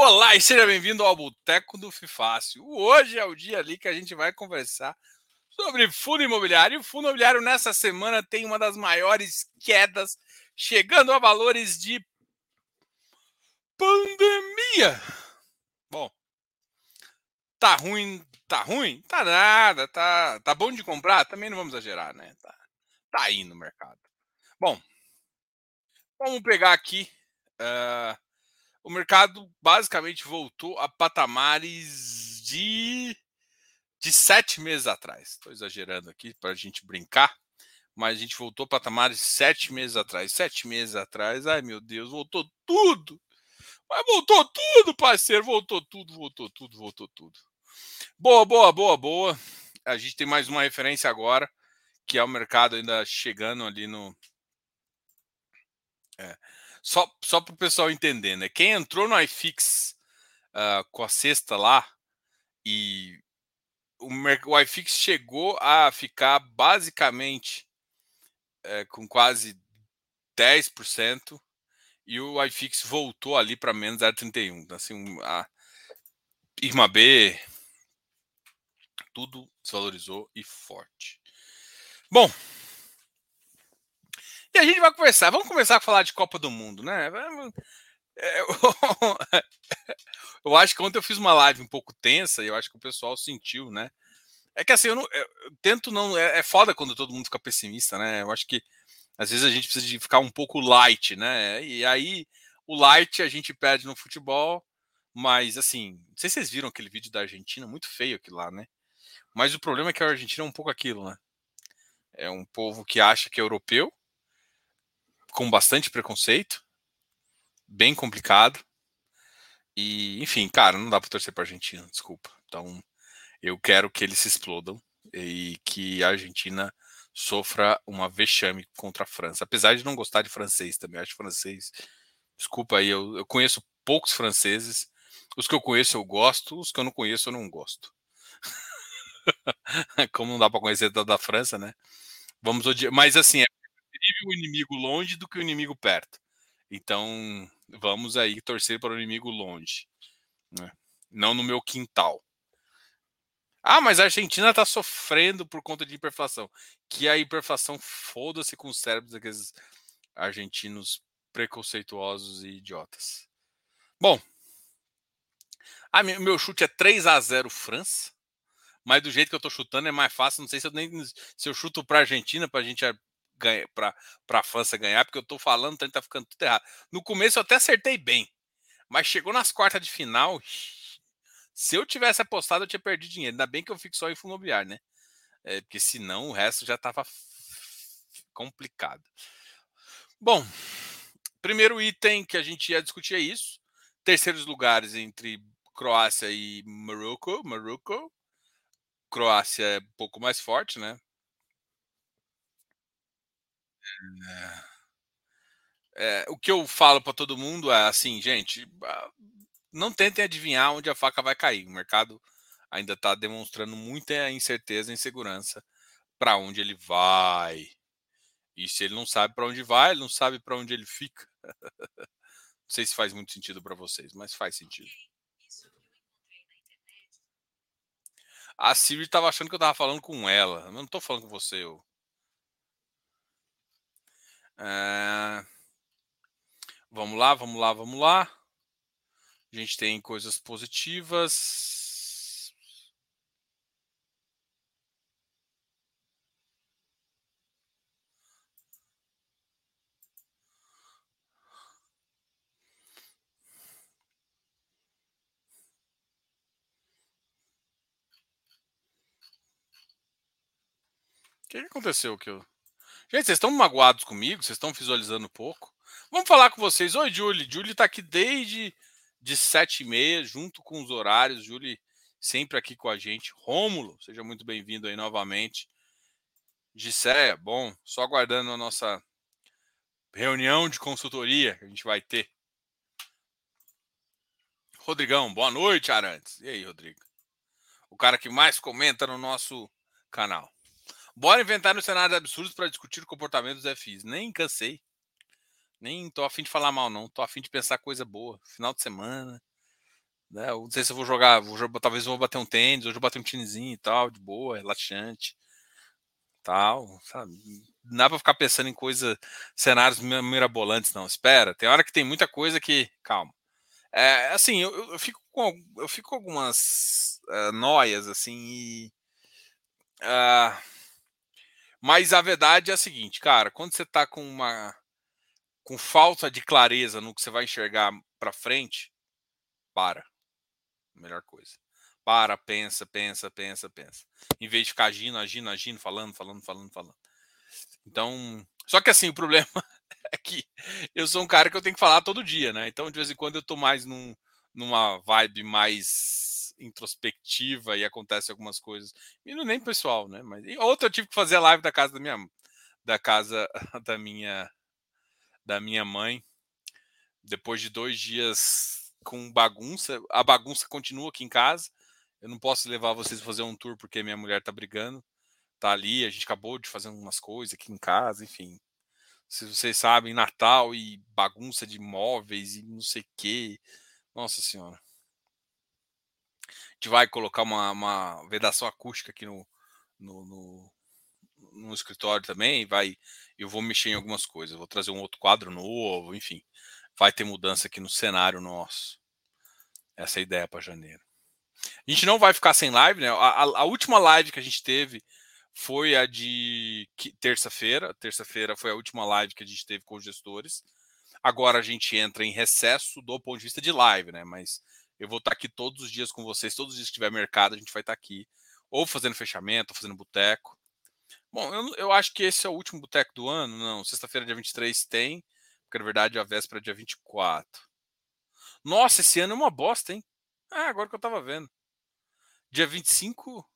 Olá e seja bem-vindo ao Boteco do Fifácio. Hoje é o dia ali que a gente vai conversar sobre fundo imobiliário. E o fundo imobiliário nessa semana tem uma das maiores quedas, chegando a valores de pandemia. Bom, tá ruim, tá ruim? Tá nada, tá, tá bom de comprar? Também não vamos exagerar, né? Tá, tá aí no mercado. Bom, vamos pegar aqui. Uh, o mercado basicamente voltou a patamares de, de sete meses atrás. Estou exagerando aqui para a gente brincar, mas a gente voltou a patamares sete meses atrás. Sete meses atrás, ai meu Deus, voltou tudo. Mas voltou tudo, parceiro, voltou tudo, voltou tudo, voltou tudo. Boa, boa, boa, boa. A gente tem mais uma referência agora, que é o mercado ainda chegando ali no. É só, só para o pessoal entender, né? Quem entrou no iFix uh, com a cesta lá e o, o iFix chegou a ficar basicamente é, com quase 10% e o iFix voltou ali para menos 0,31. Então, assim, a Irma B, tudo desvalorizou e forte. Bom, e a gente vai conversar. Vamos começar a falar de Copa do Mundo, né? É, eu acho que ontem eu fiz uma live um pouco tensa e eu acho que o pessoal sentiu, né? É que assim, eu, não, eu tento não. É, é, foda quando todo mundo fica pessimista, né? Eu acho que às vezes a gente precisa de ficar um pouco light, né? E aí o light a gente perde no futebol, mas assim, não sei se vocês viram aquele vídeo da Argentina, muito feio aquilo lá, né? Mas o problema é que a Argentina é um pouco aquilo, né? É um povo que acha que é europeu, com bastante preconceito, bem complicado. E, enfim, cara, não dá para torcer para Argentina, desculpa. Então, eu quero que eles se explodam e que a Argentina sofra uma vexame contra a França. Apesar de não gostar de francês também, acho francês. Desculpa aí, eu, eu conheço poucos franceses. Os que eu conheço eu gosto, os que eu não conheço eu não gosto. Como não dá para conhecer toda a França, né? Vamos odiar. Mas assim, é o inimigo longe do que o inimigo perto. Então, vamos aí torcer para o inimigo longe. Né? Não no meu quintal. Ah, mas a Argentina está sofrendo por conta de hiperinflação. Que a hiperinflação foda-se com os cérebros daqueles argentinos preconceituosos e idiotas. Bom, a meu chute é 3 a 0 França. Mas do jeito que eu estou chutando é mais fácil. Não sei se eu nem se eu chuto para Argentina para a gente para a França ganhar, porque eu estou falando, então tá ficando tudo errado. No começo eu até acertei bem, mas chegou nas quartas de final. Se eu tivesse apostado, eu tinha perdido dinheiro. Ainda bem que eu fico só em fundo imobiliário, né? É, porque senão o resto já estava complicado. Bom, primeiro item que a gente ia discutir é isso. Terceiros lugares entre Croácia e Marrocos. Marrocos. Croácia é um pouco mais forte, né? É, o que eu falo para todo mundo é assim, gente, não tentem adivinhar onde a faca vai cair. O mercado ainda está demonstrando muita incerteza e insegurança para onde ele vai. E se ele não sabe para onde vai, ele não sabe para onde ele fica. não sei se faz muito sentido para vocês, mas faz sentido. A Siri estava achando que eu estava falando com ela. Eu não estou falando com você. Eu... É... Vamos lá, vamos lá, vamos lá. A gente tem coisas positivas. O que aconteceu que eu Gente, vocês estão magoados comigo? Vocês estão visualizando pouco? Vamos falar com vocês. Oi, Julie. Julie está aqui desde de sete e meia, junto com os horários. Julie sempre aqui com a gente. Rômulo, seja muito bem-vindo aí novamente. Gisséia, bom, só aguardando a nossa reunião de consultoria que a gente vai ter. Rodrigão, boa noite, Arantes. E aí, Rodrigo? O cara que mais comenta no nosso canal. Bora inventar no cenário absurdos para discutir o comportamento dos FIs. Nem cansei. Nem tô afim de falar mal, não. Tô afim de pensar coisa boa. Final de semana. Né? Não sei se eu vou jogar, vou jogar, talvez eu vou bater um tênis, hoje eu bater um tênisinho e tal, de boa, relaxante. Tal, sabe? Não dá pra ficar pensando em coisa, cenários mirabolantes, não. Espera, tem hora que tem muita coisa que. Calma. É, assim, eu, eu, fico com, eu fico algumas uh, noias, assim, e. Uh, mas a verdade é a seguinte, cara, quando você tá com uma. com falta de clareza no que você vai enxergar para frente, para. Melhor coisa. Para, pensa, pensa, pensa, pensa. Em vez de ficar agindo, agindo, agindo, falando, falando, falando, falando. Então. Só que assim, o problema é que eu sou um cara que eu tenho que falar todo dia, né? Então, de vez em quando, eu tô mais num, numa vibe mais introspectiva e acontece algumas coisas. E não nem pessoal, né? Mas outra eu tive que fazer a live da casa da minha da casa da minha da minha mãe depois de dois dias com bagunça. A bagunça continua aqui em casa. Eu não posso levar vocês a fazer um tour porque minha mulher tá brigando. Tá ali, a gente acabou de fazer umas coisas aqui em casa, enfim. Se vocês sabem, Natal e bagunça de móveis e não sei o quê. Nossa Senhora. Gente vai colocar uma, uma vedação acústica aqui no, no, no, no escritório também. Vai, eu vou mexer em algumas coisas. Vou trazer um outro quadro novo, enfim. Vai ter mudança aqui no cenário nosso. Essa é a ideia para janeiro. A gente não vai ficar sem live, né? A, a, a última live que a gente teve foi a de terça-feira. Terça-feira foi a última live que a gente teve com os gestores. Agora a gente entra em recesso do ponto de vista de live, né? Mas eu vou estar aqui todos os dias com vocês, todos os dias que tiver mercado, a gente vai estar aqui, ou fazendo fechamento, ou fazendo boteco. Bom, eu, eu acho que esse é o último boteco do ano. Não, sexta-feira, dia 23 tem, porque na verdade a véspera é dia 24. Nossa, esse ano é uma bosta, hein? Ah, agora que eu tava vendo. Dia 25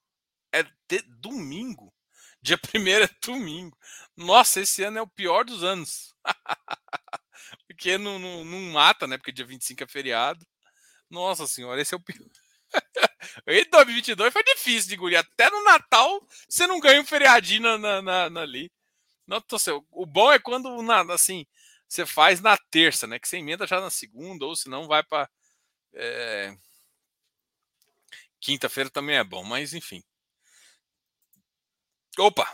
é de domingo. Dia 1 é domingo. Nossa, esse ano é o pior dos anos. porque não, não, não, mata, né? Porque dia 25 é feriado. Nossa senhora, esse é o pior. e 2022 foi difícil de engolir. Até no Natal você não ganha um feriadinho na, na, na, na ali. O bom é quando, na, assim, você faz na terça, né? Que você emenda já na segunda, ou se não vai para. É... Quinta-feira também é bom, mas enfim. Opa!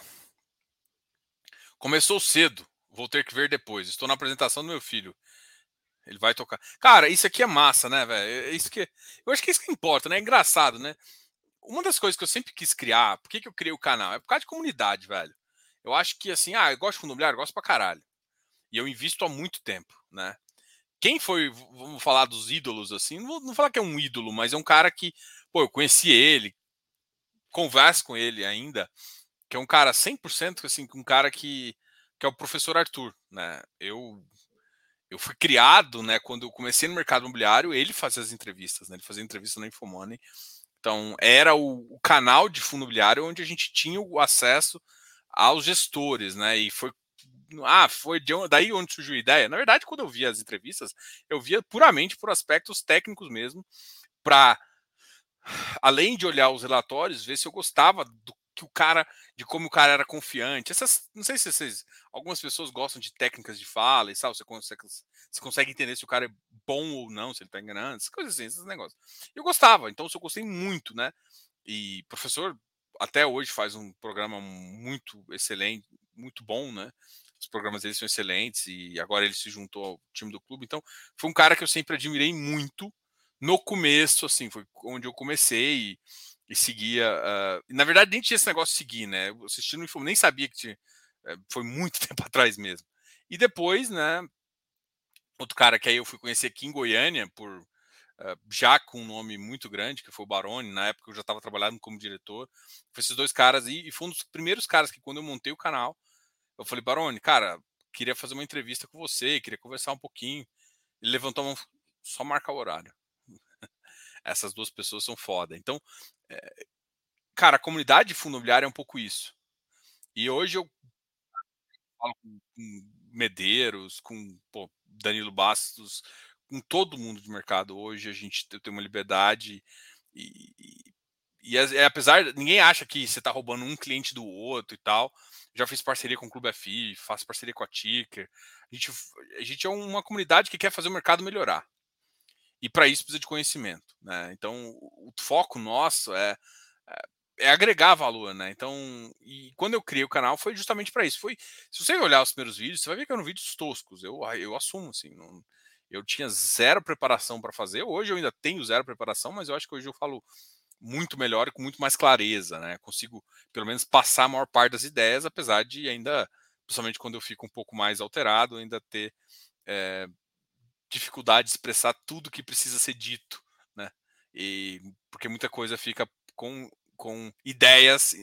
Começou cedo. Vou ter que ver depois. Estou na apresentação do meu filho. Ele vai tocar. Cara, isso aqui é massa, né, velho? É, é isso que eu acho que é isso que importa, né? É engraçado, né? Uma das coisas que eu sempre quis criar, por que, que eu criei o canal? É por causa de comunidade, velho. Eu acho que assim, ah, eu gosto de fundo imobiliário, gosto pra caralho. E eu invisto há muito tempo, né? Quem foi, vamos falar dos ídolos assim, não vou, não falar que é um ídolo, mas é um cara que, pô, eu conheci ele, converso com ele ainda, que é um cara 100% assim, um cara que que é o professor Arthur, né? Eu eu fui criado, né, quando eu comecei no mercado imobiliário, ele fazia as entrevistas, né? Ele fazia entrevista na Infomoney. Então, era o, o canal de fundo imobiliário onde a gente tinha o acesso aos gestores, né? E foi ah, foi de daí onde surgiu a ideia. Na verdade, quando eu via as entrevistas, eu via puramente por aspectos técnicos mesmo, para além de olhar os relatórios, ver se eu gostava do que o cara, de como o cara era confiante. Essas, não sei se vocês, algumas pessoas gostam de técnicas de fala e tal, você consegue, você consegue entender se o cara é bom ou não, se ele tá enganando, essas coisas assim, esses negócios. Eu gostava, então eu gostei muito, né? E professor até hoje faz um programa muito excelente, muito bom, né? Os programas dele são excelentes e agora ele se juntou ao time do clube. Então, foi um cara que eu sempre admirei muito no começo, assim, foi onde eu comecei e, e seguia. Uh, na verdade, nem tinha esse negócio de seguir, né? Eu nem sabia que tinha. Uh, foi muito tempo atrás mesmo. E depois, né? Outro cara que aí eu fui conhecer aqui em Goiânia, por uh, já com um nome muito grande, que foi o Baroni, na época eu já estava trabalhando como diretor. Foi esses dois caras aí, e foi um dos primeiros caras que, quando eu montei o canal, eu falei, Baroni, cara, queria fazer uma entrevista com você, queria conversar um pouquinho. Ele levantou a mão, só marcar o horário. Essas duas pessoas são foda. Então, cara, a comunidade de fundo imobiliário é um pouco isso. E hoje eu falo com, Medeiros, com pô, Danilo Bastos, com todo mundo de mercado hoje, a gente tem uma liberdade e, e, e é, apesar, ninguém acha que você está roubando um cliente do outro e tal. Já fiz parceria com o Clube FI, faço parceria com a Ticker. A gente, a gente é uma comunidade que quer fazer o mercado melhorar. E para isso precisa de conhecimento, né? Então, o, foco nosso é, é, é agregar valor, né? Então, e quando eu criei o canal foi justamente para isso. Foi, se você olhar os primeiros vídeos, você vai ver que eram vídeos toscos. Eu, eu assumo assim, não, eu tinha zero preparação para fazer. Hoje eu ainda tenho zero preparação, mas eu acho que hoje eu falo muito melhor e com muito mais clareza, né? Consigo pelo menos passar a maior parte das ideias, apesar de ainda, principalmente quando eu fico um pouco mais alterado, ainda ter é, dificuldade de expressar tudo que precisa ser dito, né? E porque muita coisa fica com, com ideias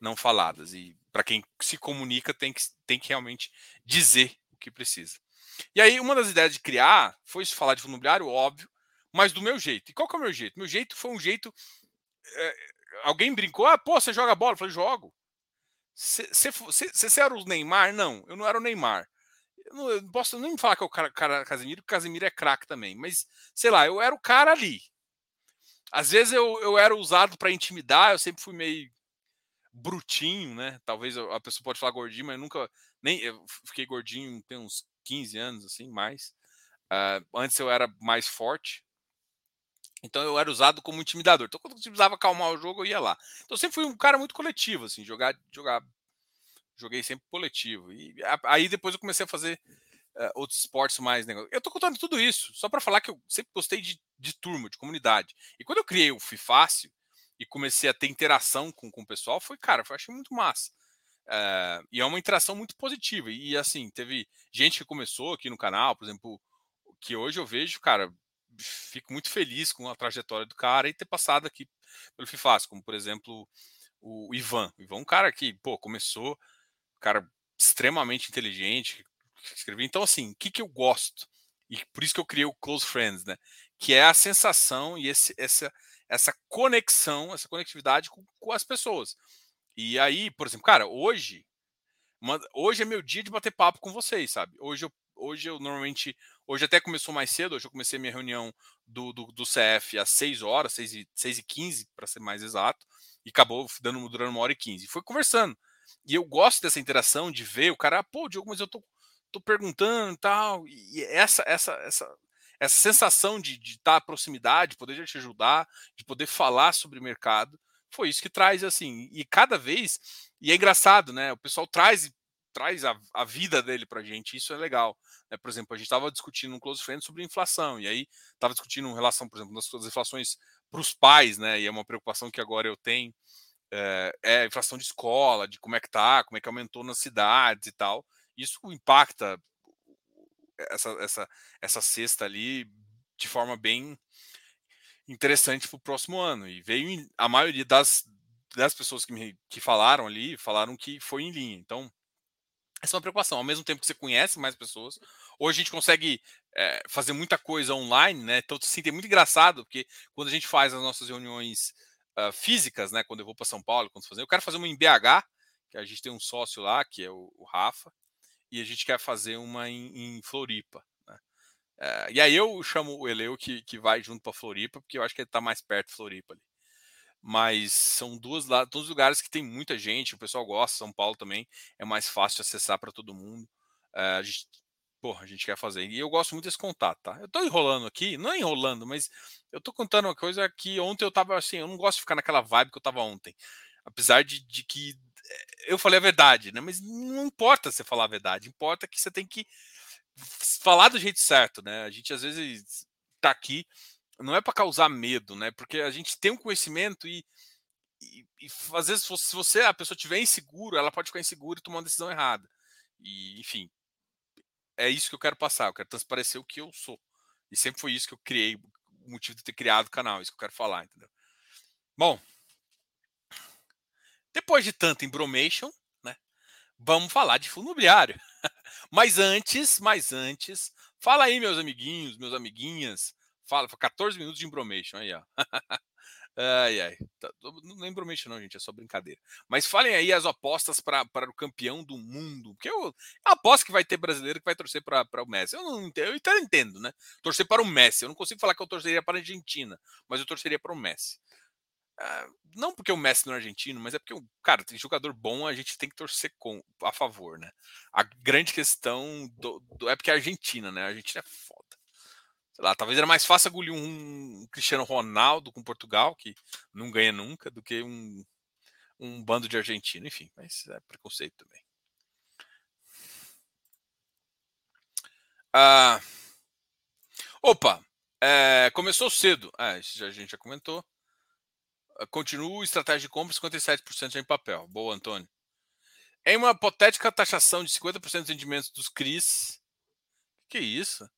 não faladas e para quem se comunica tem que, tem que realmente dizer o que precisa. E aí uma das ideias de criar foi falar de imobiliário, óbvio, mas do meu jeito. E qual que é o meu jeito? Meu jeito foi um jeito. É, alguém brincou, ah, pô, você joga bola? Eu falei, jogo. Você era o Neymar? Não, eu não era o Neymar. Eu não, posso nem falar que é o cara, cara Casemiro, porque Casemiro é craque também. Mas, sei lá, eu era o cara ali. Às vezes eu, eu era usado para intimidar, eu sempre fui meio brutinho, né? Talvez a pessoa pode falar gordinho, mas nunca. Nem, eu fiquei gordinho tem uns 15 anos, assim, mais. Uh, antes eu era mais forte. Então eu era usado como intimidador. Então quando eu precisava acalmar o jogo, eu ia lá. Então eu sempre fui um cara muito coletivo, assim, jogar, jogar, joguei sempre coletivo. E aí depois eu comecei a fazer uh, outros esportes mais. Né? Eu tô contando tudo isso só para falar que eu sempre gostei de, de turma, de comunidade. E quando eu criei o Fifácil e comecei a ter interação com, com o pessoal, foi cara, eu achei muito massa. Uh, e é uma interação muito positiva. E assim, teve gente que começou aqui no canal, por exemplo, que hoje eu vejo, cara, fico muito feliz com a trajetória do cara e ter passado aqui pelo FIFAS, como por exemplo o Ivan. O Ivan é um cara que, pô, começou, cara extremamente inteligente, escreveu. Então, assim, o que, que eu gosto? E por isso que eu criei o Close Friends, né? Que é a sensação e esse, essa, essa conexão, essa conectividade com, com as pessoas. E aí, por exemplo, cara, hoje, uma, hoje é meu dia de bater papo com vocês, sabe? Hoje eu, hoje eu normalmente Hoje até começou mais cedo, hoje eu comecei minha reunião do, do, do CF às 6 horas, 6 e, 6 e 15, para ser mais exato, e acabou dando, durando uma hora e 15. E foi conversando. E eu gosto dessa interação, de ver o cara, ah, pô, Diogo, mas eu tô, tô perguntando e tal. E essa, essa, essa, essa sensação de estar à proximidade, de poder te ajudar, de poder falar sobre mercado, foi isso que traz, assim. E cada vez, e é engraçado, né? O pessoal traz traz a, a vida dele para gente, isso é legal. Né? Por exemplo, a gente estava discutindo um close friend sobre inflação, e aí estava discutindo em relação, por exemplo, das, das inflações para os pais, né? E é uma preocupação que agora eu tenho, é, é, a inflação de escola, de como é que tá, como é que aumentou nas cidades e tal. Isso impacta essa, essa, essa cesta ali de forma bem interessante para o próximo ano. E veio a maioria das, das pessoas que, me, que falaram ali, falaram que foi em linha. Então, essa é uma preocupação. Ao mesmo tempo que você conhece mais pessoas, hoje a gente consegue é, fazer muita coisa online, né? Então, sim, é muito engraçado, porque quando a gente faz as nossas reuniões uh, físicas, né? Quando eu vou para São Paulo, quando fazer, eu quero fazer uma em BH, que a gente tem um sócio lá, que é o, o Rafa, e a gente quer fazer uma em, em Floripa. Né? É, e aí eu chamo o Eleu que, que vai junto para Floripa, porque eu acho que ele está mais perto de Floripa ali mas são duas dois lugares que tem muita gente, o pessoal gosta, São Paulo também é mais fácil de acessar para todo mundo. Uh, a gente, porra, a gente quer fazer. E eu gosto muito desse contato, tá? Eu tô enrolando aqui, não é enrolando, mas eu tô contando uma coisa que ontem eu tava assim, eu não gosto de ficar naquela vibe que eu tava ontem. Apesar de, de que eh, eu falei a verdade, né? Mas não importa você falar a verdade, importa que você tem que falar do jeito certo, né? A gente às vezes tá aqui não é para causar medo, né? Porque a gente tem um conhecimento e, e, e às vezes se você a pessoa tiver inseguro, ela pode ficar insegura e tomar uma decisão errada. E enfim, é isso que eu quero passar. Eu quero transparecer o que eu sou. E sempre foi isso que eu criei, o motivo de ter criado o canal, isso que eu quero falar, entendeu? Bom, depois de tanto embromation, né? Vamos falar de fundo imobiliário. mas antes, mas antes, fala aí, meus amiguinhos, meus amiguinhas, Fala, 14 minutos de embromation aí, ó. ai, ai. Tá, não é embromation, não, gente, é só brincadeira. Mas falem aí as apostas para o campeão do mundo. Porque eu, eu aposto que vai ter brasileiro que vai torcer para o Messi. Eu não entendo, eu entendo, né? Torcer para o Messi. Eu não consigo falar que eu torceria para a Argentina, mas eu torceria para o Messi. Uh, não porque o Messi não é argentino, mas é porque, cara, tem jogador bom, a gente tem que torcer com, a favor, né? A grande questão do, do, é porque a Argentina, né? A Argentina é foda. Sei lá, talvez era mais fácil engolir um Cristiano Ronaldo com Portugal, que não ganha nunca, do que um, um bando de argentino. Enfim, mas é preconceito também. Ah, opa, é, começou cedo. Ah, isso a gente já comentou. Continua estratégia de compra 57% em papel. Boa, Antônio. Em uma hipotética taxação de 50% dos rendimentos dos CRIs. Que isso?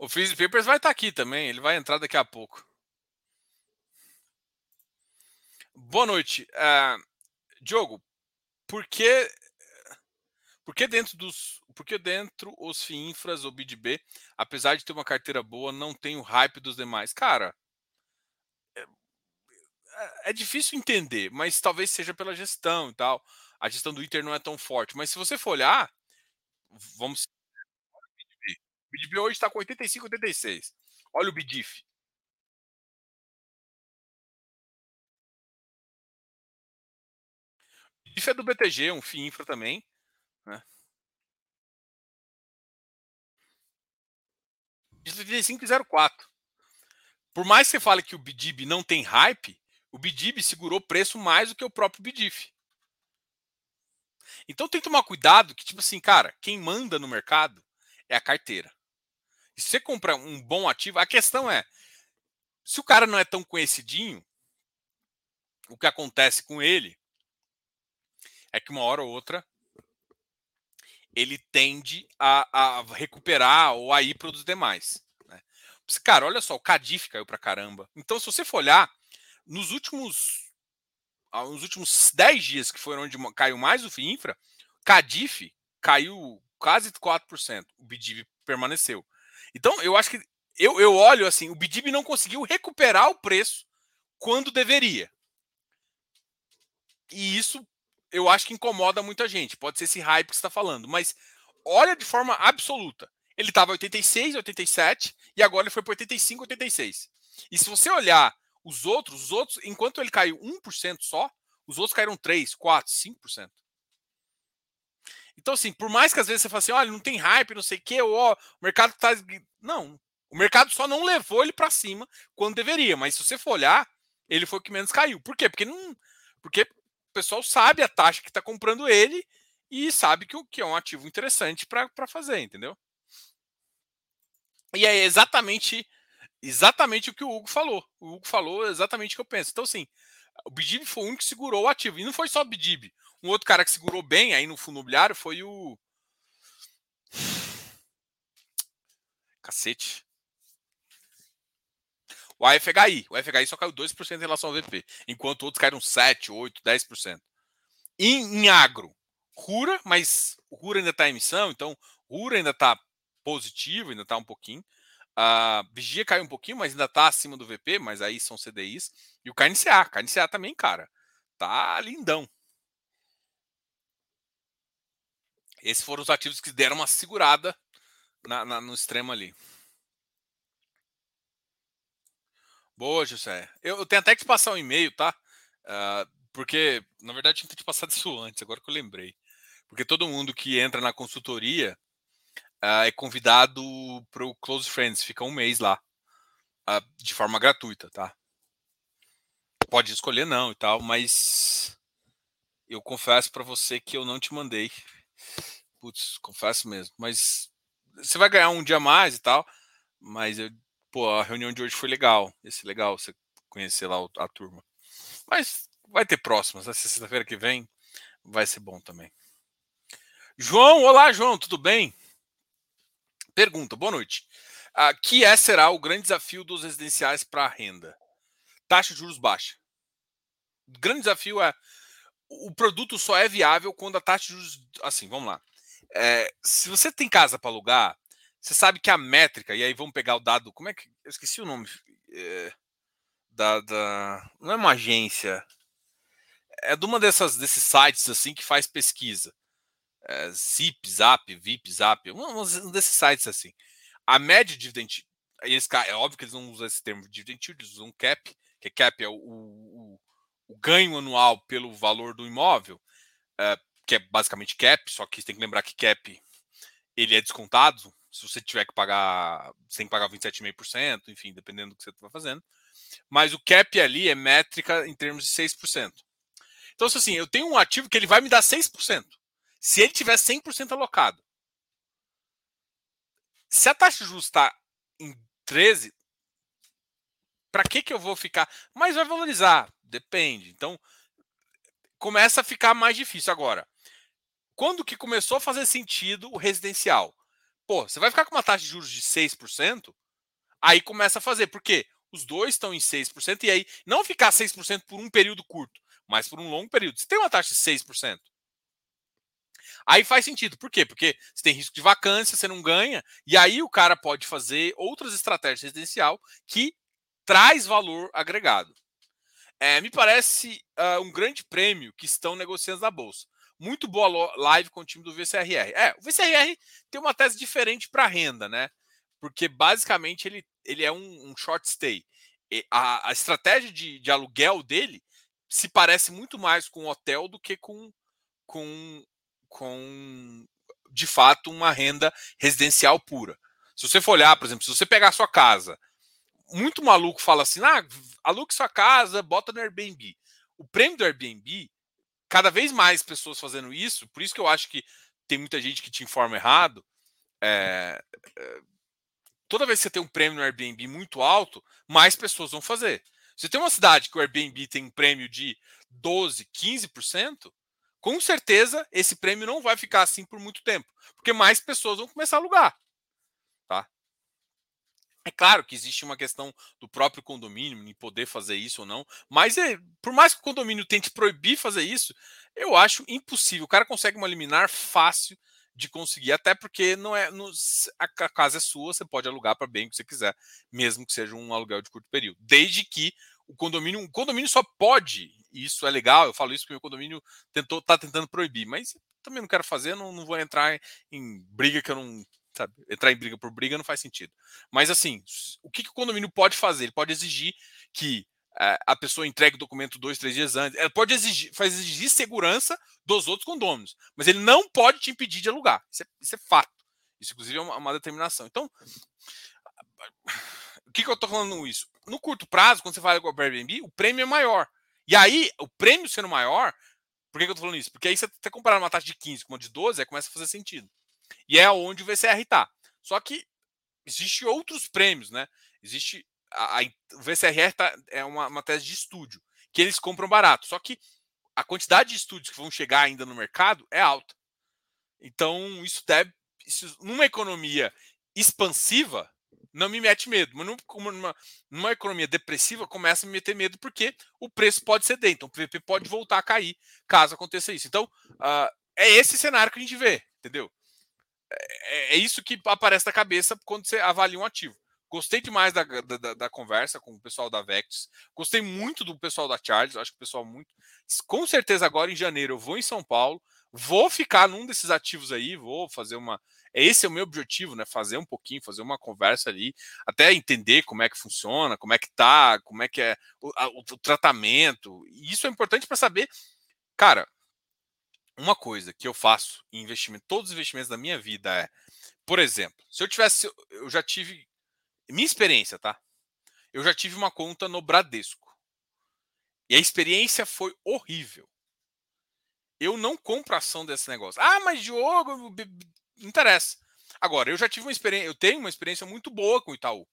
O Freeze Papers vai estar tá aqui também, ele vai entrar daqui a pouco. Boa noite. Uh, Diogo, por que, por que dentro dos. Por que dentro os FIINFRAs ou BidB, apesar de ter uma carteira boa, não tem o hype dos demais? Cara, é, é, é difícil entender, mas talvez seja pela gestão e tal. A gestão do Inter não é tão forte. Mas se você for olhar, vamos BDB hoje está com 85, 86. Olha o BDIF. BDIF é do BTG, um FII infra também. Né? 85,04. Por mais que você fale que o BDIB não tem hype, o BDIB segurou preço mais do que o próprio BDIF. Então tem que tomar cuidado que, tipo assim, cara, quem manda no mercado é a carteira. E se você comprar um bom ativo, a questão é: se o cara não é tão conhecidinho, o que acontece com ele é que uma hora ou outra ele tende a, a recuperar ou a ir para os demais. Né? Cara, olha só, o Cadif caiu para caramba. Então, se você for olhar, nos últimos nos últimos 10 dias, que foram onde caiu mais o FIINFRA, Cadif caiu quase 4%. O BIDIV permaneceu. Então, eu acho que eu, eu olho assim, o Bidib não conseguiu recuperar o preço quando deveria. E isso eu acho que incomoda muita gente. Pode ser esse hype que está falando, mas olha de forma absoluta. Ele estava 86, 87 e agora ele foi para 85, 86. E se você olhar os outros, os outros, enquanto ele caiu 1% só, os outros caíram 3, 4, 5%. Então, assim, por mais que às vezes você fale assim, olha, não tem hype, não sei o quê, ó, o mercado tá. Não. O mercado só não levou ele para cima quando deveria. Mas se você for olhar, ele foi o que menos caiu. Por quê? Porque não. Porque o pessoal sabe a taxa que está comprando ele e sabe que, que é um ativo interessante para fazer, entendeu? E é exatamente exatamente o que o Hugo falou. O Hugo falou exatamente o que eu penso. Então, assim, o Bidib foi o único que segurou o ativo. E não foi só o Bidib. Um outro cara que segurou bem aí no fundo imobiliário foi o. Cacete. O AFHI. O AFHI só caiu 2% em relação ao VP, enquanto outros caíram 7, 8, 10%. Em, em agro, Rura, mas Rura ainda está em emissão, então Rura ainda está positivo, ainda está um pouquinho. A Vigia caiu um pouquinho, mas ainda está acima do VP, mas aí são CDIs. E o KNCA, KNCA também, cara, tá lindão. Esses foram os ativos que deram uma segurada na, na, no extremo ali. Boa, José. Eu, eu, tenho até que te passar um e-mail, tá? Uh, porque, na verdade, tinha que te passado isso antes, agora que eu lembrei. Porque todo mundo que entra na consultoria uh, é convidado para o Close Friends, fica um mês lá, uh, de forma gratuita, tá? Pode escolher não e tal, mas eu confesso para você que eu não te mandei Putz, confesso mesmo. Mas você vai ganhar um dia mais e tal. Mas eu, pô, a reunião de hoje foi legal. Esse legal você conhecer lá a turma. Mas vai ter próximas. Essa sexta-feira que vem vai ser bom também. João, olá, João, tudo bem? Pergunta, boa noite. Ah, que é, será o grande desafio dos residenciais para a renda? Taxa de juros baixa. O grande desafio é o produto só é viável quando a taxa de juros. Assim, vamos lá. É, se você tem casa para alugar, você sabe que a métrica, e aí vamos pegar o dado. Como é que. Eu esqueci o nome. É, da, da, não é uma agência. É de uma dessas, desses sites assim que faz pesquisa. É, Zip, Zap, VIP, Zap. Um, desses sites assim. A média de dividend. Eles, é óbvio que eles não usam esse termo dividend eles usam cap, que cap é o o ganho anual pelo valor do imóvel, é, que é basicamente cap, só que você tem que lembrar que cap ele é descontado. Se você tiver que pagar, você tem que pagar 27,5%, enfim, dependendo do que você está fazendo. Mas o cap ali é métrica em termos de 6%. Então, assim, eu tenho um ativo que ele vai me dar 6%. Se ele tiver 100% alocado. Se a taxa de juros está em 13, para que, que eu vou ficar? Mas vai valorizar, depende. Então, começa a ficar mais difícil agora. Quando que começou a fazer sentido o residencial? Pô, você vai ficar com uma taxa de juros de 6%, aí começa a fazer. Por quê? Os dois estão em 6%, e aí não ficar 6% por um período curto, mas por um longo período. Você tem uma taxa de 6%. Aí faz sentido. Por quê? Porque você tem risco de vacância, você não ganha, e aí o cara pode fazer outras estratégias residencial que traz valor agregado. É, me parece uh, um grande prêmio que estão negociando na Bolsa muito boa live com o time do VCRR. É, o VCRR tem uma tese diferente para renda, né? Porque basicamente ele, ele é um, um short stay. A, a, estratégia de, de, aluguel dele se parece muito mais com hotel do que com, com, com de fato uma renda residencial pura. Se você for olhar, por exemplo, se você pegar a sua casa, muito maluco fala assim: ah, alugue sua casa, bota no Airbnb. O prêmio do Airbnb cada vez mais pessoas fazendo isso, por isso que eu acho que tem muita gente que te informa errado. É, é, toda vez que você tem um prêmio no Airbnb muito alto, mais pessoas vão fazer. Se tem uma cidade que o Airbnb tem um prêmio de 12, 15%, com certeza esse prêmio não vai ficar assim por muito tempo, porque mais pessoas vão começar a alugar. É claro que existe uma questão do próprio condomínio em poder fazer isso ou não, mas é, por mais que o condomínio tente proibir fazer isso, eu acho impossível. O cara consegue uma liminar fácil de conseguir, até porque não é no, a casa é sua, você pode alugar para bem que você quiser, mesmo que seja um aluguel de curto período, desde que o condomínio, o condomínio só pode, e isso é legal, eu falo isso porque o condomínio tentou, tá tentando proibir, mas também não quero fazer, não, não vou entrar em briga que eu não sabe? Entrar em briga por briga não faz sentido. Mas assim, o que, que o condomínio pode fazer? Ele pode exigir que é, a pessoa entregue o documento dois, três dias antes. Ela pode exigir, faz exigir segurança dos outros condôminos, mas ele não pode te impedir de alugar. Isso é, isso é fato. Isso, inclusive, é uma, uma determinação. Então, o que, que eu estou falando isso? No curto prazo, quando você fala com o Airbnb, o prêmio é maior. E aí, o prêmio sendo maior, por que, que eu estou falando isso? Porque aí você está comparando uma taxa de 15 com uma de 12, aí começa a fazer sentido. E é onde o VCR está. Só que existe outros prêmios, né? Existe a, a, o VCR tá, é uma, uma tese de estúdio que eles compram barato. Só que a quantidade de estúdios que vão chegar ainda no mercado é alta. Então isso deve, isso, numa economia expansiva, não me mete medo. Mas numa, numa, economia depressiva, começa a me meter medo porque o preço pode ceder. Então o PVP pode voltar a cair caso aconteça isso. Então uh, é esse cenário que a gente vê, entendeu? É, é isso que aparece na cabeça quando você avalia um ativo. Gostei demais da, da, da, conversa com o pessoal da Vectis. Gostei muito do pessoal da Charles. Acho que o pessoal muito. Com certeza, agora em janeiro eu vou em São Paulo. Vou ficar num desses ativos aí. Vou fazer uma. Esse é o meu objetivo, né? Fazer um pouquinho, fazer uma conversa ali, até entender como é que funciona, como é que tá, como é que é o, a, o, tratamento. Isso é importante para saber, cara, uma coisa que eu faço em investimento, todos os investimentos da minha vida é, por exemplo, se eu tivesse, eu já tive, minha experiência, tá? Eu já tive uma conta no Bradesco. E a experiência foi horrível. Eu não compro ação desse negócio. Ah, mas Diogo, não interessa. Agora, eu já tive uma experiência, eu tenho uma experiência muito boa com o Itaú.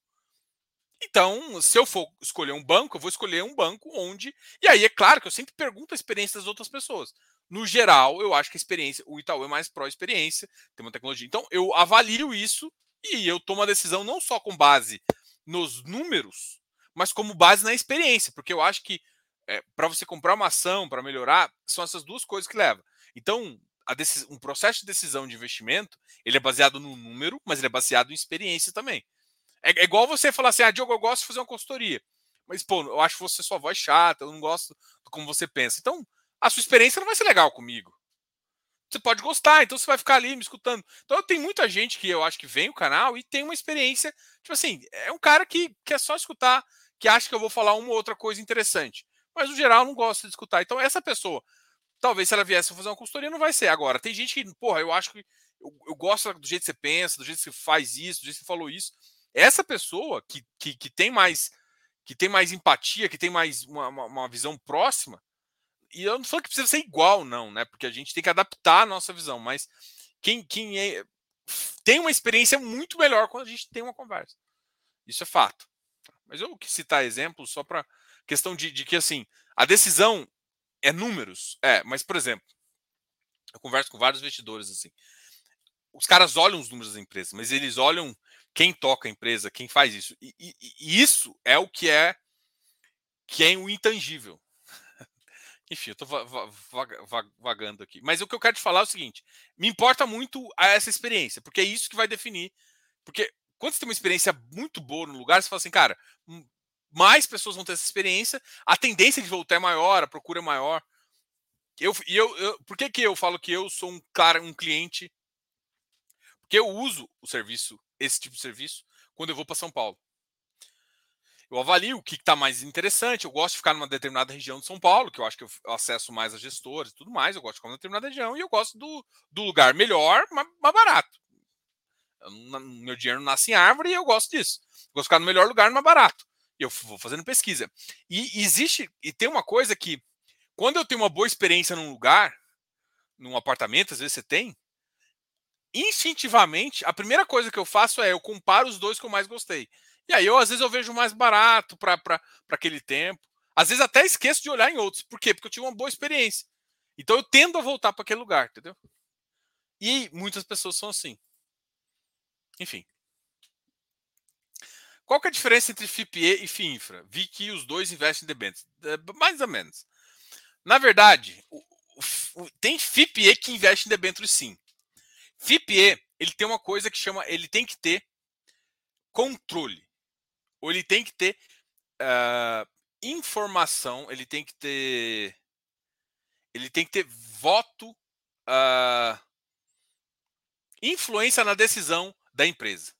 Então, se eu for escolher um banco, eu vou escolher um banco onde. E aí, é claro que eu sempre pergunto a experiência das outras pessoas no geral, eu acho que a experiência, o Itaú é mais pró-experiência, tem uma tecnologia. Então, eu avalio isso e eu tomo a decisão não só com base nos números, mas como base na experiência, porque eu acho que é, para você comprar uma ação, para melhorar, são essas duas coisas que levam. Então, um processo de decisão de investimento, ele é baseado no número, mas ele é baseado em experiência também. É, é igual você falar assim, ah, Diogo, eu gosto de fazer uma consultoria. Mas, pô, eu acho que você sua voz chata, eu não gosto como você pensa. Então, a sua experiência não vai ser legal comigo. Você pode gostar, então você vai ficar ali me escutando. Então tem muita gente que eu acho que vem o canal e tem uma experiência, tipo assim, é um cara que quer só escutar, que acha que eu vou falar uma ou outra coisa interessante. mas no geral não gosta de escutar. Então, essa pessoa, talvez se ela viesse fazer uma consultoria, não vai ser. Agora, tem gente que, porra, eu acho que eu, eu gosto do jeito que você pensa, do jeito que você faz isso, do jeito que você falou isso. Essa pessoa que, que, que tem mais que tem mais empatia, que tem mais uma, uma, uma visão próxima, e eu não falo que precisa ser igual, não, né? Porque a gente tem que adaptar a nossa visão, mas quem, quem é, tem uma experiência muito melhor quando a gente tem uma conversa. Isso é fato. Mas eu quis citar exemplos só para questão de, de que assim a decisão é números, é. Mas por exemplo, eu converso com vários investidores assim. Os caras olham os números da empresa, mas eles olham quem toca a empresa, quem faz isso. E, e, e isso é o que é que é o intangível. Enfim, eu estou vagando aqui. Mas o que eu quero te falar é o seguinte: me importa muito essa experiência, porque é isso que vai definir. Porque quando você tem uma experiência muito boa no lugar, você fala assim, cara, mais pessoas vão ter essa experiência, a tendência de voltar é maior, a procura é maior. Eu, eu, eu, por que, que eu falo que eu sou um cara, um cliente? Porque eu uso o serviço, esse tipo de serviço, quando eu vou para São Paulo. Eu avalio o que está mais interessante. Eu gosto de ficar numa determinada região de São Paulo, que eu acho que eu acesso mais a gestores e tudo mais. Eu gosto de ficar numa determinada região e eu gosto do, do lugar melhor, mas barato. Eu, meu dinheiro nasce em árvore e eu gosto disso. Eu gosto de ficar no melhor lugar, mais barato. E eu vou fazendo pesquisa. E existe, e tem uma coisa que, quando eu tenho uma boa experiência num lugar, num apartamento, às vezes você tem, instintivamente, a primeira coisa que eu faço é eu comparo os dois que eu mais gostei. E aí eu às vezes eu vejo mais barato para aquele tempo. Às vezes até esqueço de olhar em outros. Por quê? Porque eu tive uma boa experiência. Então eu tendo a voltar para aquele lugar, entendeu? E muitas pessoas são assim. Enfim. Qual que é a diferença entre FIPE e FIINFRA? Vi que os dois investem em debêntures. É, mais ou menos. Na verdade, o, o, tem FIPE que investe em debêntures sim. FIPE, ele tem uma coisa que chama, ele tem que ter controle ou ele tem que ter uh, informação, ele tem que ter. Ele tem que ter voto, uh, influência na decisão da empresa.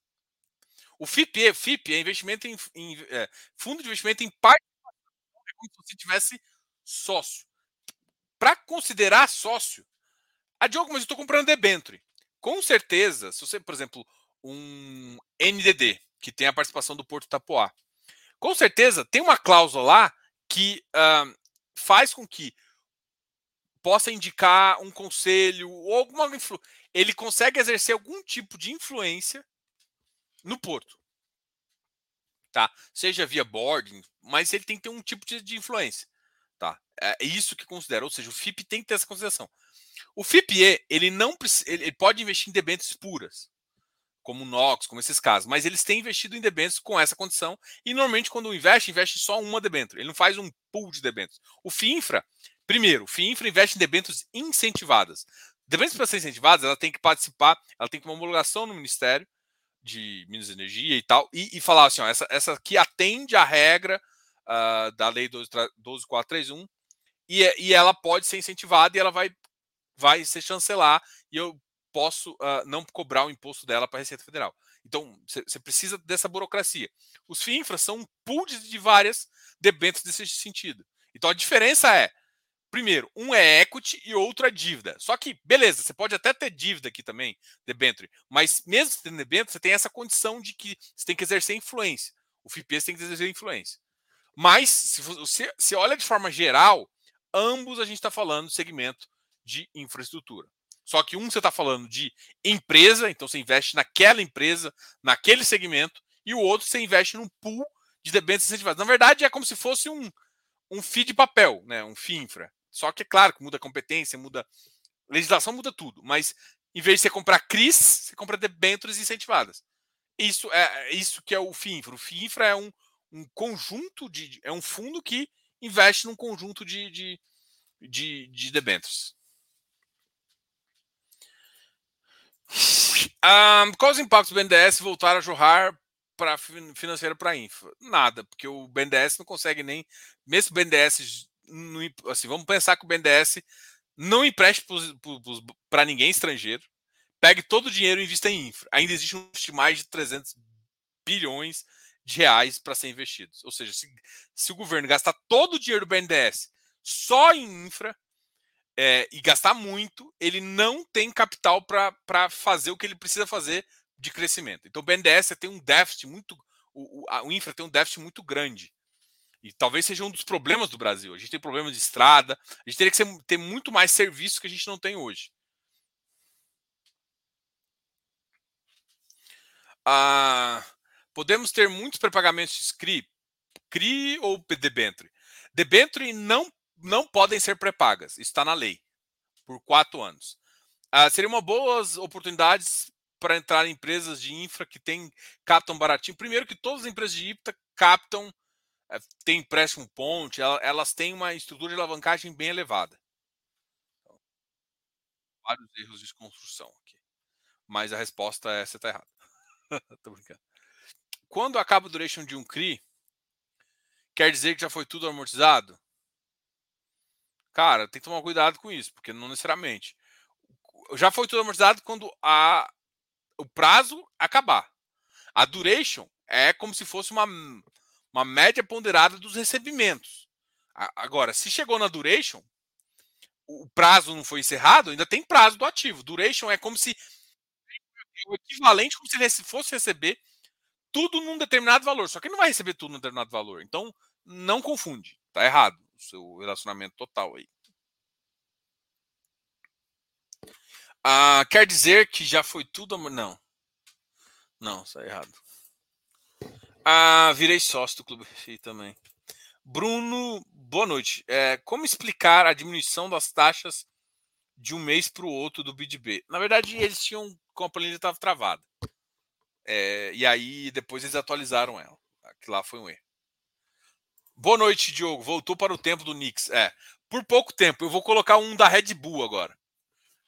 O FIP, FIP é investimento em, em é, fundo de investimento em parte é como se tivesse sócio. Para considerar sócio, a ah, Diogo, mas eu estou comprando debenture. Com certeza, se você, por exemplo, um NDD, que tem a participação do Porto Tapoá. Com certeza, tem uma cláusula lá que uh, faz com que possa indicar um conselho ou alguma influ... ele consegue exercer algum tipo de influência no porto. Tá? Seja via boarding, mas ele tem que ter um tipo de, influência. Tá? É isso que considera, ou seja, o FIP tem que ter essa consideração. O FIPE, ele não ele pode investir em debêntures puras como o Nox, como esses casos, mas eles têm investido em debêntures com essa condição e normalmente quando investe, investe só uma debênture, ele não faz um pool de debêntures. O FIINFRA, primeiro, o FIINFRA investe em debêntures incentivadas. Debêntures para ser incentivadas, ela tem que participar, ela tem que uma homologação no Ministério de Minas e Energia e tal, e, e falar assim, ó, essa, essa aqui atende à regra uh, da Lei 12431 e, e ela pode ser incentivada e ela vai, vai ser chancelar e eu posso uh, não cobrar o imposto dela para a Receita Federal. Então, você precisa dessa burocracia. Os FIINFRAs são um pool de várias debêntures desse sentido. Então, a diferença é, primeiro, um é equity e outro é dívida. Só que, beleza, você pode até ter dívida aqui também, debenture, mas mesmo tendo debenture, você tem essa condição de que você tem que exercer influência. O FIP tem que exercer influência. Mas, se você se olha de forma geral, ambos a gente está falando do segmento de infraestrutura. Só que um você está falando de empresa, então você investe naquela empresa, naquele segmento, e o outro você investe num pool de debêntures incentivadas. Na verdade, é como se fosse um, um FII de papel, né? um FII infra. Só que é claro que muda a competência, muda. A legislação muda tudo. Mas em vez de você comprar CRIs, você compra debêntures incentivadas. Isso é, é isso que é o FII infra. O FII infra é um, um conjunto de. é um fundo que investe num conjunto de, de, de, de debêntures. Um, quais os impactos do BNDES voltar a jorrar para financeiro para infra? Nada, porque o BNDES não consegue nem, mesmo o BNDES, assim, vamos pensar que o BNDES não empreste para ninguém estrangeiro, pegue todo o dinheiro e invista em infra. Ainda existe um mais de 300 bilhões de reais para ser investidos. Ou seja, se, se, o governo gastar todo o dinheiro do BNDES só em infra é, e gastar muito, ele não tem capital para fazer o que ele precisa fazer de crescimento. Então o BNDES tem um déficit muito. O, o, infra tem um déficit muito grande. E talvez seja um dos problemas do Brasil. A gente tem problemas de estrada, a gente teria que ser, ter muito mais serviços que a gente não tem hoje. Ah, podemos ter muitos prepagamentos de CRI, CRI ou debenture. Debenture não, não podem ser prepagas, isso está na lei, por quatro anos. Ah, seriam uma boas oportunidades para entrar em empresas de infra que tem, captam baratinho. Primeiro que todas as empresas de infra captam é, tem empréstimo ponte, elas têm uma estrutura de alavancagem bem elevada. Então, vários erros de construção aqui. Mas a resposta é você está errado. Tô brincando. Quando acaba o duration de um CRI, quer dizer que já foi tudo amortizado? Cara, tem que tomar cuidado com isso, porque não necessariamente. Já foi tudo amortizado quando a, o prazo acabar. A duration é como se fosse uma uma média ponderada dos recebimentos. Agora, se chegou na duration, o prazo não foi encerrado, ainda tem prazo do ativo. Duration é como se o equivalente como se ele fosse receber tudo num determinado valor. Só que ele não vai receber tudo num determinado valor. Então, não confunde. Tá errado o seu relacionamento total aí. Ah, quer dizer que já foi tudo. Não. Não, está errado. Ah, virei sócio do Clube FI também. Bruno, boa noite. É, como explicar a diminuição das taxas de um mês para o outro do BidB? Na verdade, eles tinham. A planilha estava travada. É, e aí depois eles atualizaram ela. Que lá foi um erro. Boa noite, Diogo. Voltou para o tempo do Knicks. É, por pouco tempo. Eu vou colocar um da Red Bull agora.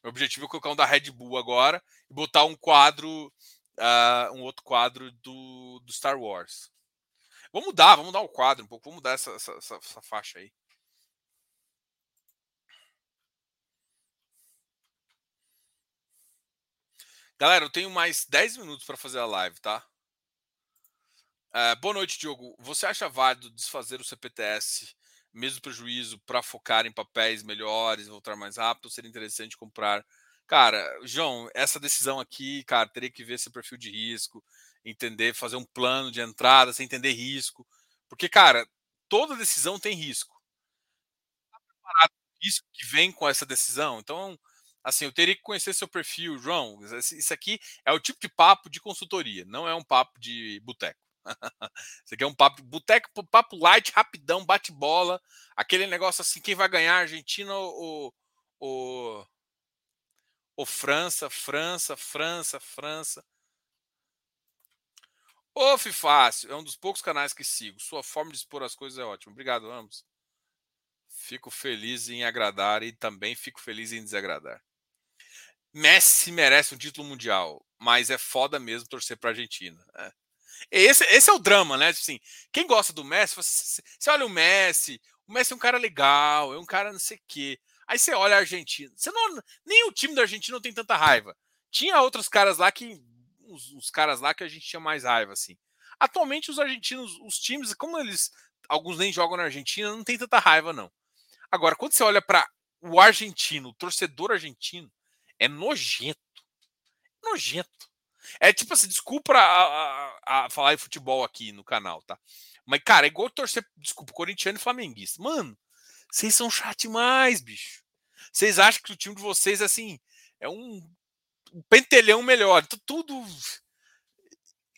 Meu objetivo é colocar um da Red Bull agora e botar um quadro uh, um outro quadro do, do Star Wars. Vamos mudar, vamos mudar o quadro um pouco, vamos mudar essa, essa, essa, essa faixa aí. Galera, eu tenho mais 10 minutos para fazer a live, tá? Uh, boa noite, Diogo. Você acha válido desfazer o CPTS, mesmo prejuízo, para focar em papéis melhores, voltar mais rápido? Seria interessante comprar Cara, João, essa decisão aqui, cara, teria que ver seu perfil de risco, entender, fazer um plano de entrada, sem entender risco. Porque, cara, toda decisão tem risco. Tá preparado risco que vem com essa decisão? Então, assim, eu teria que conhecer seu perfil, João. Isso aqui é o tipo de papo de consultoria, não é um papo de boteco. Isso aqui é um papo boteco, papo light, rapidão, bate bola, aquele negócio assim, quem vai ganhar, Argentina ou, ou, ou França, França, França, França. Ô, Fácil, é um dos poucos canais que sigo. Sua forma de expor as coisas é ótima. Obrigado, ambos. Fico feliz em agradar e também fico feliz em desagradar. Messi merece um título mundial, mas é foda mesmo torcer para Argentina. É. Esse, esse é o drama, né? Assim, quem gosta do Messi, você, você olha o Messi, o Messi é um cara legal, é um cara não sei o quê. Aí você olha a Argentina. Você não, nem o time da Argentina não tem tanta raiva. Tinha outros caras lá que. Os, os, caras lá que a gente tinha mais raiva, assim. Atualmente, os argentinos, os times, como eles. Alguns nem jogam na Argentina, não tem tanta raiva, não. Agora, quando você olha para o argentino, o torcedor argentino, é nojento. Nojento. É tipo assim, desculpa a, a, a falar em futebol aqui no canal, tá? Mas, cara, é igual torcer, desculpa, corintiano e flamenguista. Mano, vocês são chato demais, bicho. Vocês acham que o time de vocês, assim, é um, um pentelhão melhor. Tudo.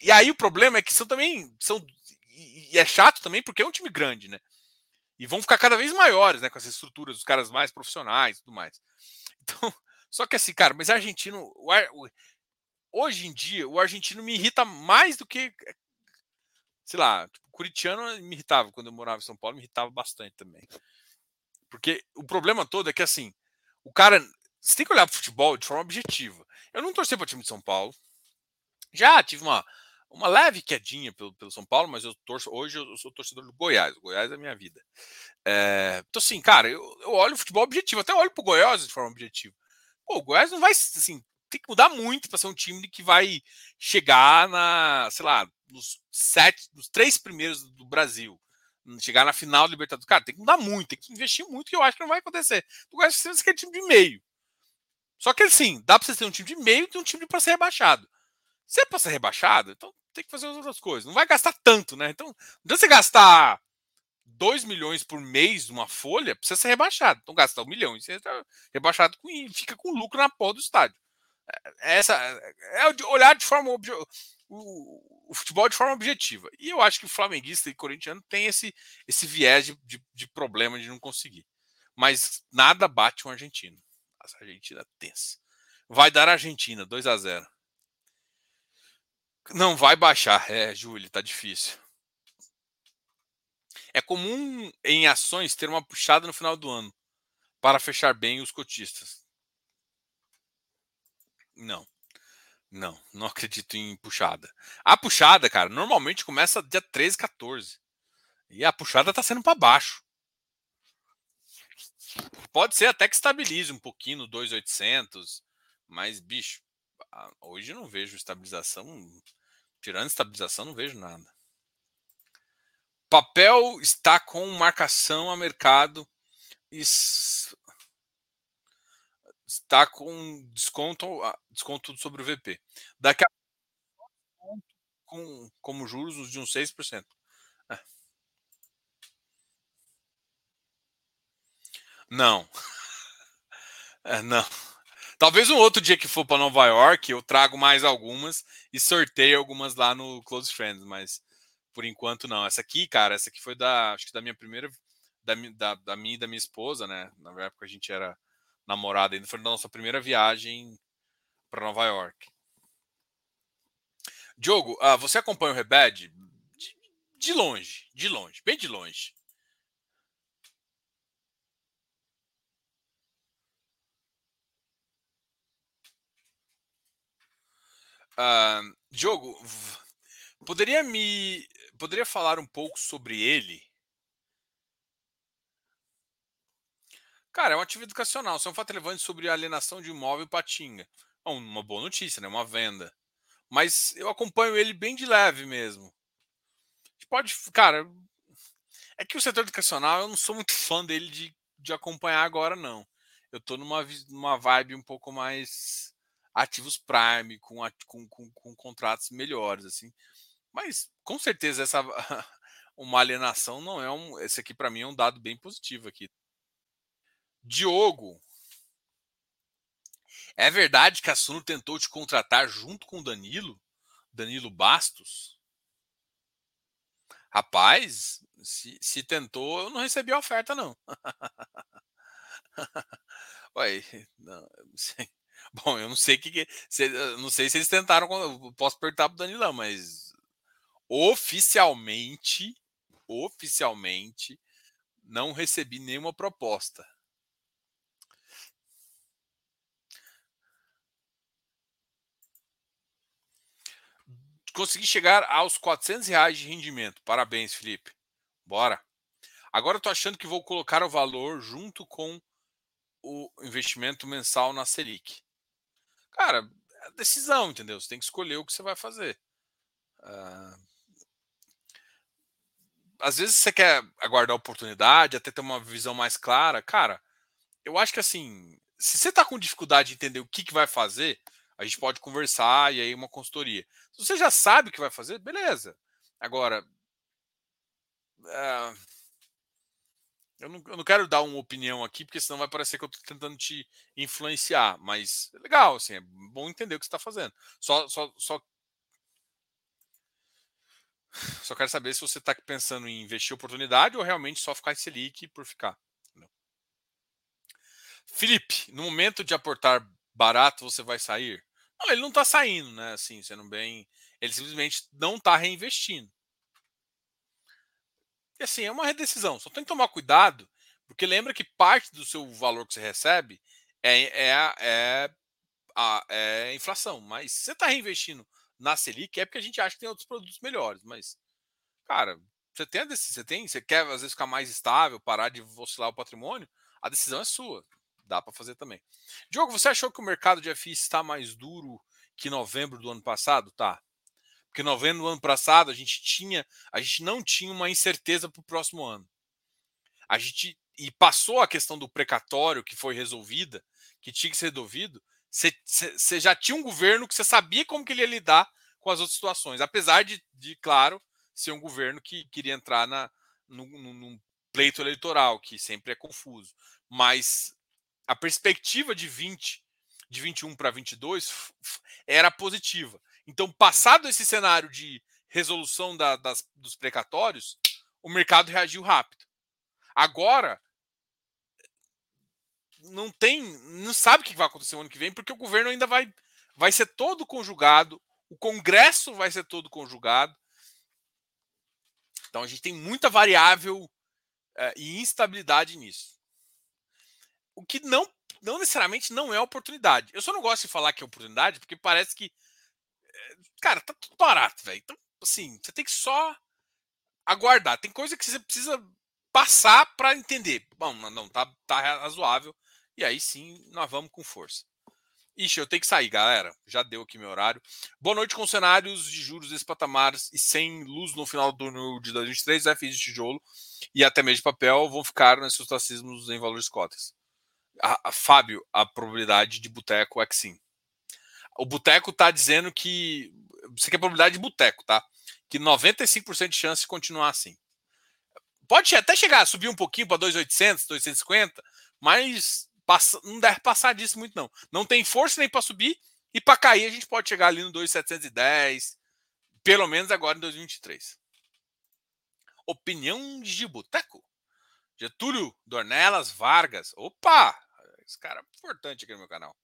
E aí o problema é que são também. São, e é chato também porque é um time grande, né? E vão ficar cada vez maiores, né? Com essas estruturas, os caras mais profissionais e tudo mais. Então, só que assim, cara, mas argentino. O, hoje em dia, o argentino me irrita mais do que. Sei lá, tipo, o curitiano me irritava quando eu morava em São Paulo, me irritava bastante também. Porque o problema todo é que, assim, o cara. Você tem que olhar para o futebol de forma objetiva. Eu não torci para o time de São Paulo. Já tive uma, uma leve quedinha pelo, pelo São Paulo, mas eu torço. Hoje eu sou torcedor do Goiás. O Goiás é a minha vida. É, então, assim, cara, eu, eu olho o futebol objetivo. Até olho para o Goiás de forma objetiva. Pô, o Goiás não vai, assim, tem que mudar muito para ser um time que vai chegar na, sei lá, nos sete, nos três primeiros do Brasil, chegar na final do Libertadores, cara, tem que mudar muito, tem que investir muito, que eu acho que não vai acontecer. Tu gosta de ser aquele time de meio. Só que assim, dá pra você ter um time de meio e um time para ser rebaixado. Se é pra ser rebaixado, então tem que fazer outras coisas. Não vai gastar tanto, né? Então, não você gastar 2 milhões por mês numa folha, precisa ser rebaixado. Então, gasta um milhão e você tá rebaixado com, fica com lucro na porra do estádio. É, essa é olhar de forma o, o, futebol de forma objetiva. E eu acho que o flamenguista e corintiano tem esse, esse viés de, de, de problema de não conseguir. Mas nada bate um argentino. A Argentina tensa. Vai dar a Argentina, 2 a 0 Não vai baixar. É, Júlio, tá difícil. É comum em ações ter uma puxada no final do ano para fechar bem os cotistas. Não. Não, não acredito em puxada. A puxada, cara, normalmente começa dia 13, 14. E a puxada tá sendo para baixo. Pode ser até que estabilize um pouquinho no 2,800, mas, bicho, hoje eu não vejo estabilização. Tirando estabilização, não vejo nada. Papel está com marcação a mercado. Está com desconto, desconto sobre o VP. Daqui a com como juros de uns 6%. É. Não. É, não. Talvez um outro dia que for para Nova York eu trago mais algumas e sorteio algumas lá no Close Friends, mas por enquanto não. Essa aqui, cara, essa aqui foi da, acho que da minha primeira, da, da, da minha e da minha esposa, né? Na época a gente era namorada ainda, foi da nossa primeira viagem para Nova York. Diogo, uh, você acompanha o Rebed? De, de longe, de longe, bem de longe. Uh, Diogo, poderia me poderia falar um pouco sobre ele? Cara, é uma atividade educacional. Isso é um fato relevante sobre alienação de imóvel patinga. É uma boa notícia, né? Uma venda. Mas eu acompanho ele bem de leve mesmo. Pode, cara. É que o setor educacional eu não sou muito fã dele de, de acompanhar agora, não. Eu tô numa, numa vibe um pouco mais ativos Prime, com, com, com, com contratos melhores, assim. Mas com certeza essa uma alienação não é um. Esse aqui para mim é um dado bem positivo aqui. Diogo. É verdade que a Suno tentou te contratar junto com o Danilo? Danilo Bastos? Rapaz, se, se tentou, eu não recebi a oferta, não. Ué, não, Bom, eu não sei que. Se, não sei se eles tentaram. Posso perguntar pro Danilão, mas oficialmente, oficialmente, não recebi nenhuma proposta. Consegui chegar aos 400 reais de rendimento. Parabéns, Felipe. Bora. Agora tô achando que vou colocar o valor junto com o investimento mensal na Selic. Cara, é decisão, entendeu? Você tem que escolher o que você vai fazer. Uh, às vezes você quer aguardar a oportunidade, até ter uma visão mais clara. Cara, eu acho que assim, se você está com dificuldade de entender o que, que vai fazer, a gente pode conversar e aí uma consultoria. Se você já sabe o que vai fazer, beleza. Agora, uh, eu, não, eu não quero dar uma opinião aqui, porque senão vai parecer que eu estou tentando te influenciar. Mas é legal, assim, é bom entender o que você está fazendo. Só, só, só só quero saber se você está pensando em investir oportunidade ou realmente só ficar em Selic por ficar. Felipe, no momento de aportar barato, você vai sair? Não, ele não está saindo, né? Assim, sendo bem. Ele simplesmente não está reinvestindo. E assim, é uma redecisão. Só tem que tomar cuidado, porque lembra que parte do seu valor que você recebe é, é, é, a, é inflação. Mas se você está reinvestindo na Selic é porque a gente acha que tem outros produtos melhores, mas, cara, você tem a decisão, você tem, você quer às vezes ficar mais estável, parar de oscilar o patrimônio, a decisão é sua. Dá para fazer também. Diogo, você achou que o mercado de FI está mais duro que novembro do ano passado? Tá. Porque novembro do ano passado a gente tinha, a gente não tinha uma incerteza para o próximo ano. A gente e passou a questão do precatório que foi resolvida, que tinha que ser resolvido. Você já tinha um governo que você sabia como que ele ia lidar com as outras situações, apesar de, de claro, ser um governo que queria entrar na, num, num pleito eleitoral, que sempre é confuso. Mas a perspectiva de 20, de 21 para 22 era positiva. Então, passado esse cenário de resolução da, das, dos precatórios, o mercado reagiu rápido. Agora, não tem, não sabe o que vai acontecer o ano que vem, porque o governo ainda vai, vai ser todo conjugado, o Congresso vai ser todo conjugado. Então a gente tem muita variável é, e instabilidade nisso. O que não, não necessariamente não é oportunidade. Eu só não gosto de falar que é oportunidade, porque parece que. É, cara, tá tudo barato, velho. Então, assim, você tem que só aguardar. Tem coisa que você precisa passar para entender. Bom, não, tá, tá razoável. E aí sim, nós vamos com força. Ixi, eu tenho que sair, galera. Já deu aqui meu horário. Boa noite, com cenários de juros desse patamar e sem luz no final do ano de 2023, FIs de tijolo e até mesmo de papel vão ficar nesses ostracismos em valores cotas. A, a, Fábio, a probabilidade de boteco é que sim. O boteco está dizendo que. Isso aqui é probabilidade de boteco, tá? Que 95% de chance de continuar assim. Pode até chegar, subir um pouquinho para 2,800, 250, mas passa, não deve passar disso muito, não. Não tem força nem para subir e para cair a gente pode chegar ali no 2,710, pelo menos agora em 2023. Opinião de boteco. Getúlio, Dornelas, Vargas. Opa! Esse cara é importante aqui no meu canal.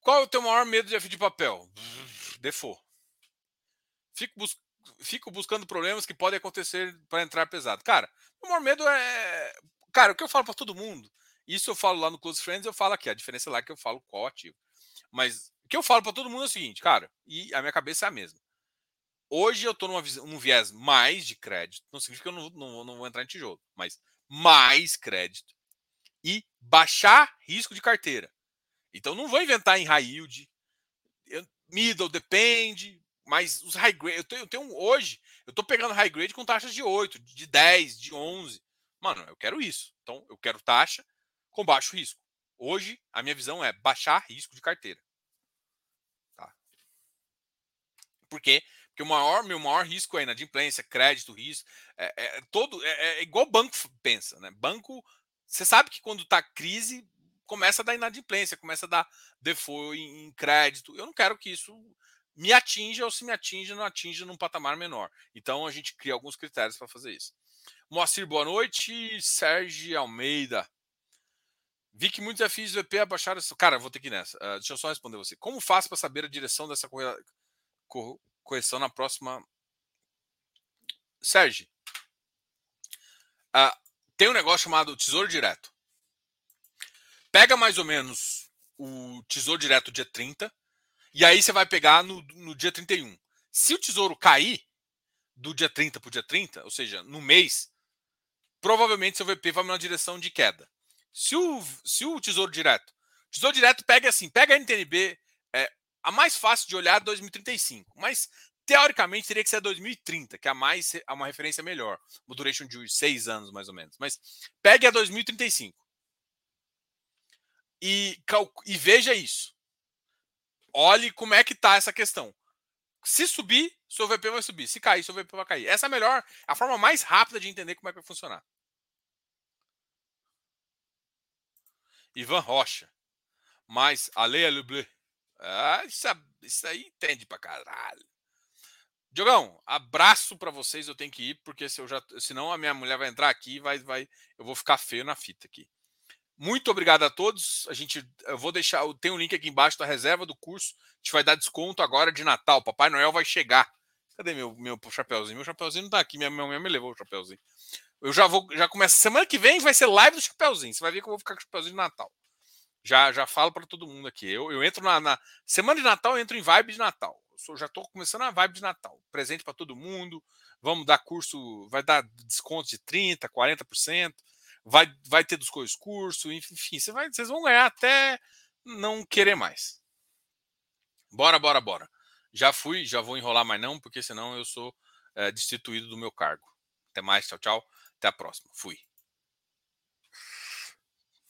Qual é o teu maior medo de F de papel? Default. Fico, bus fico buscando problemas que podem acontecer para entrar pesado. Cara, o maior medo é. Cara, o que eu falo para todo mundo isso eu falo lá no Close Friends, eu falo aqui. A diferença lá é que eu falo qual ativo. Mas o que eu falo para todo mundo é o seguinte, cara, e a minha cabeça é a mesma. Hoje eu estou num viés mais de crédito. Não significa que eu não, não, não vou entrar em tijolo, mas mais crédito. E baixar risco de carteira. Então não vou inventar em high yield. middle depende, mas os high grade. Eu tenho, eu tenho hoje, eu estou pegando high grade com taxas de 8, de 10, de 11. Mano, eu quero isso. Então eu quero taxa com baixo risco. Hoje, a minha visão é baixar risco de carteira. Tá? Por quê? Porque o maior, meu maior risco é inadimplência, crédito, risco. É, é todo, é, é, igual banco pensa. Né? Banco, você sabe que quando está crise, começa a dar inadimplência, começa a dar default em, crédito. Eu não quero que isso me atinja ou se me atinja, não atinja num patamar menor. Então a gente cria alguns critérios para fazer isso. Moacir, boa noite. Sérgio Almeida. Vi que muitos FIs do VP abaixaram. Cara, vou ter que ir nessa. Uh, deixa eu só responder você. Como faço para saber a direção dessa correção na próxima. Sérgio, uh, tem um negócio chamado Tesouro Direto. Pega mais ou menos o Tesouro Direto dia 30, e aí você vai pegar no, no dia 31. Se o tesouro cair do dia 30 para o dia 30, ou seja, no mês, provavelmente seu VP vai na direção de queda. Se o, se o Tesouro Direto. Tesouro Direto pega assim, pega a NTNB, é, a mais fácil de olhar é 2035, mas teoricamente teria que ser 2030, que é a mais a uma referência melhor, uma duration de seis anos mais ou menos. Mas pegue a 2035 e, e veja isso. Olhe como é que está essa questão. Se subir, seu VP vai subir. Se cair, seu VP vai cair. Essa é a melhor, a forma mais rápida de entender como é que vai funcionar. Ivan Rocha. Mas Ale Alublé. Ah, isso, isso aí entende pra caralho. Diogão, abraço para vocês. Eu tenho que ir, porque se eu já, senão a minha mulher vai entrar aqui vai, vai, eu vou ficar feio na fita aqui. Muito obrigado a todos. A gente, eu vou deixar, tem um link aqui embaixo da reserva do curso. A gente vai dar desconto agora de Natal. Papai Noel vai chegar. Cadê meu, meu chapéuzinho? Meu chapéuzinho não tá aqui. Minha mãe me levou o chapéuzinho. Eu já vou, já começa semana que vem vai ser live do Chapeuzinho. Você vai ver que eu vou ficar com o Chapeuzinho de Natal. Já, já falo para todo mundo aqui. Eu, eu entro na, na, semana de Natal, eu entro em vibe de Natal. Sou, já estou começando a vibe de Natal. Presente para todo mundo. Vamos dar curso, vai dar desconto de 30, 40%. Vai, vai ter dos coisas curso, enfim, você vai, vocês vão ganhar até não querer mais. Bora, bora, bora. Já fui, já vou enrolar mais não, porque senão eu sou é, destituído do meu cargo. Até mais, tchau, tchau. Até a próxima. Fui.